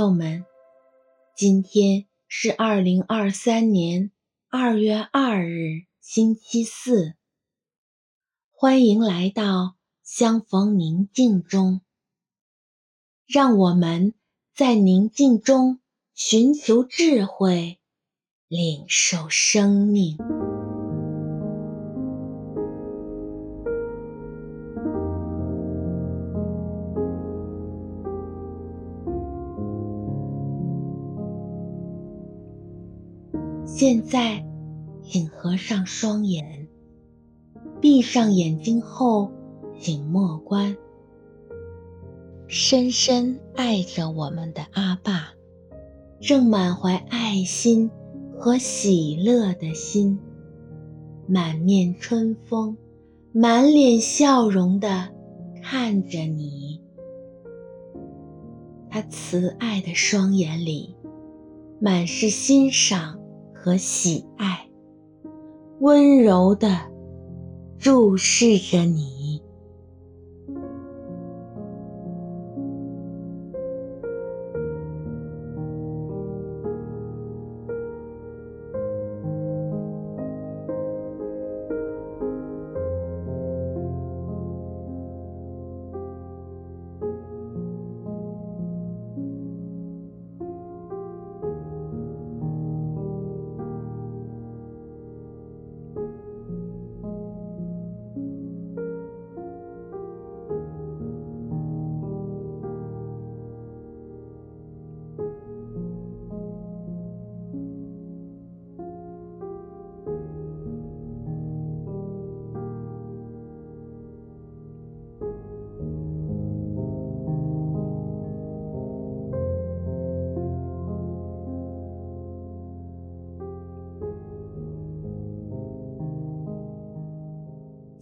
朋友们，今天是二零二三年二月二日，星期四。欢迎来到相逢宁静中，让我们在宁静中寻求智慧，领受生命。现在，请合上双眼，闭上眼睛后，请默观。深深爱着我们的阿爸，正满怀爱心和喜乐的心，满面春风、满脸笑容的看着你。他慈爱的双眼里，满是欣赏。和喜爱，温柔地注视着你。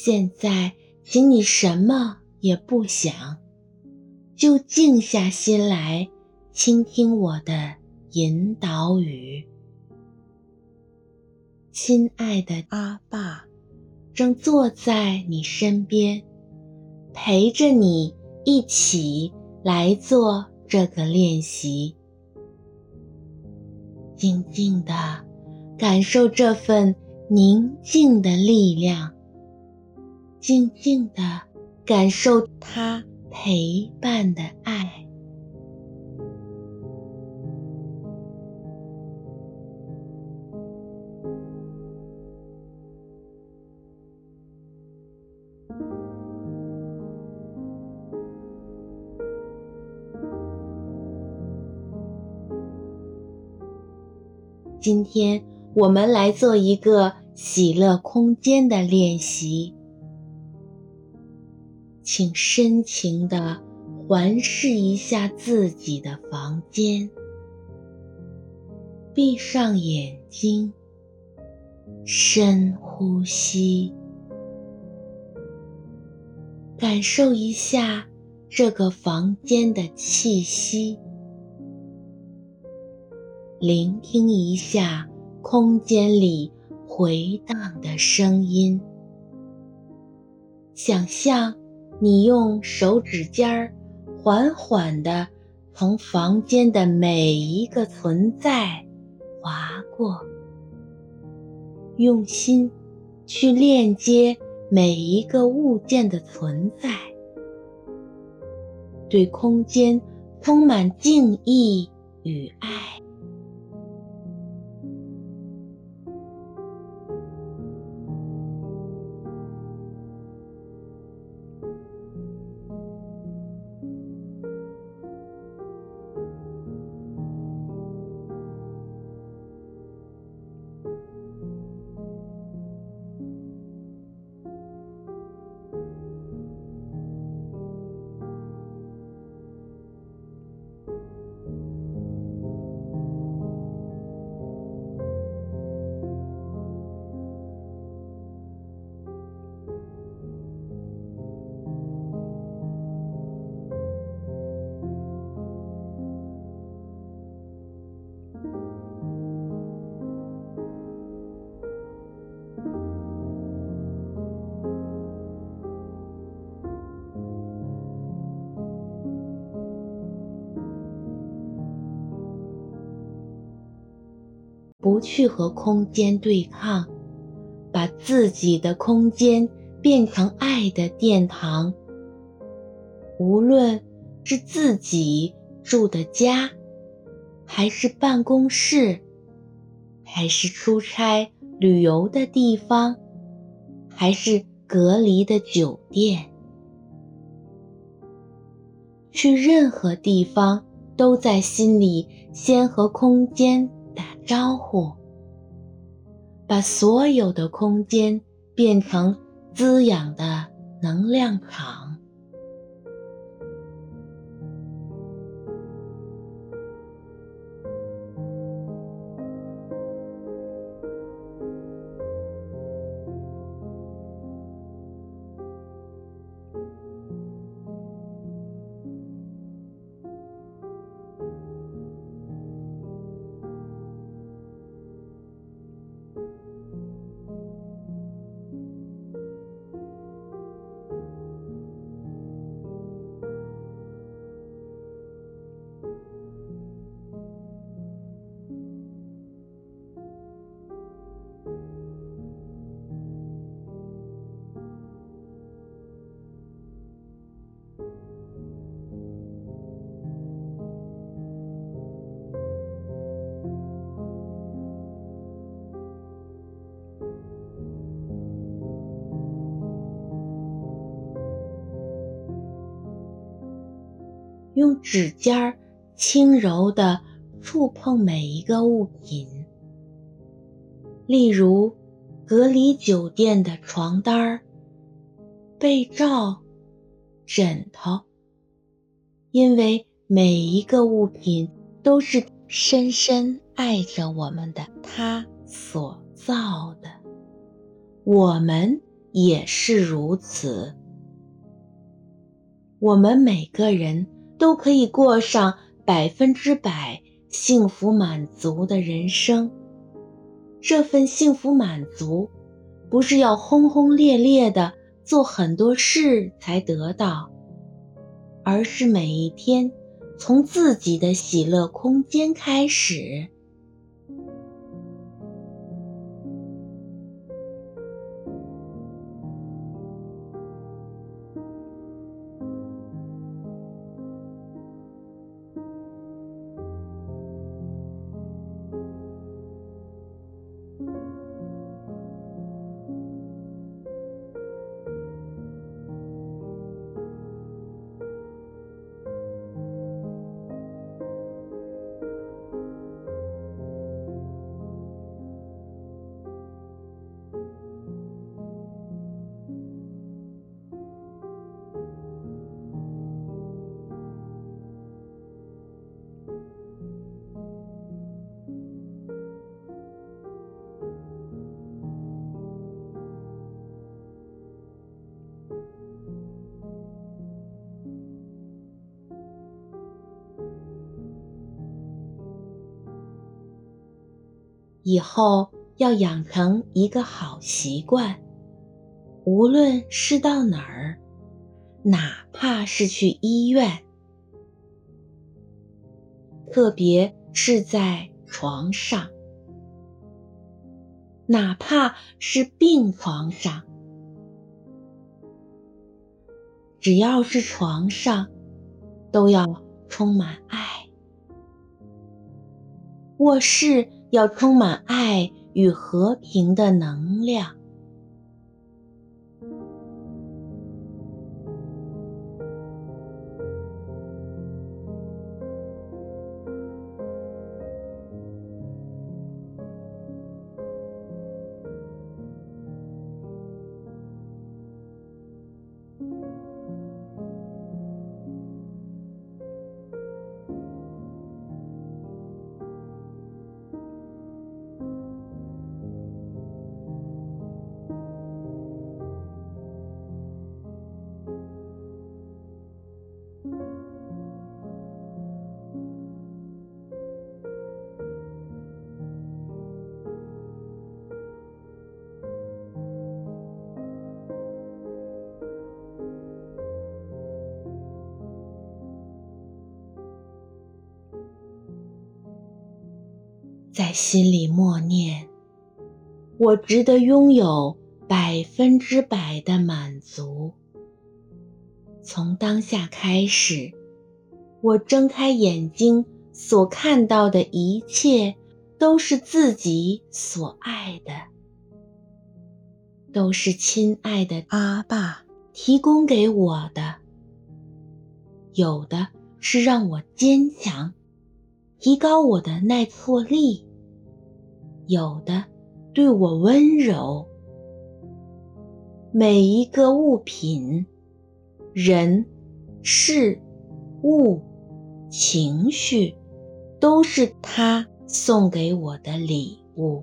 现在，请你什么也不想，就静下心来，倾听我的引导语。亲爱的阿爸，正坐在你身边，陪着你一起来做这个练习。静静的感受这份宁静的力量。静静地感受他陪伴的爱。今天我们来做一个喜乐空间的练习。请深情地环视一下自己的房间，闭上眼睛，深呼吸，感受一下这个房间的气息，聆听一下空间里回荡的声音。想象你用手指尖儿缓缓地从房间的每一个存在划过，用心去链接每一个物件的存在。对空间充满敬意与爱。不去和空间对抗，把自己的空间变成爱的殿堂。无论是自己住的家，还是办公室，还是出差旅游的地方，还是隔离的酒店，去任何地方，都在心里先和空间打招呼，把所有的空间变成滋养的能量场。用指尖儿轻柔地触碰每一个物品，例如隔离酒店的床单、被罩、枕头，因为每一个物品都是深深爱着我们的他所造的，我们也是如此。我们每个人。都可以过上百分之百幸福满足的人生。这份幸福满足，不是要轰轰烈烈的做很多事才得到，而是每一天从自己的喜乐空间开始。以后要养成一个好习惯，无论是到哪儿，哪怕是去医院，特别是在床上，哪怕是病床上，只要是床上，都要充满爱。卧室要充满爱与和平的能量。在心里默念：“我值得拥有百分之百的满足。”从当下开始，我睁开眼睛所看到的一切，都是自己所爱的，都是亲爱的阿爸提供给我的。有的是让我坚强，提高我的耐挫力。有的对我温柔，每一个物品、人、事、物、情绪，都是他送给我的礼物。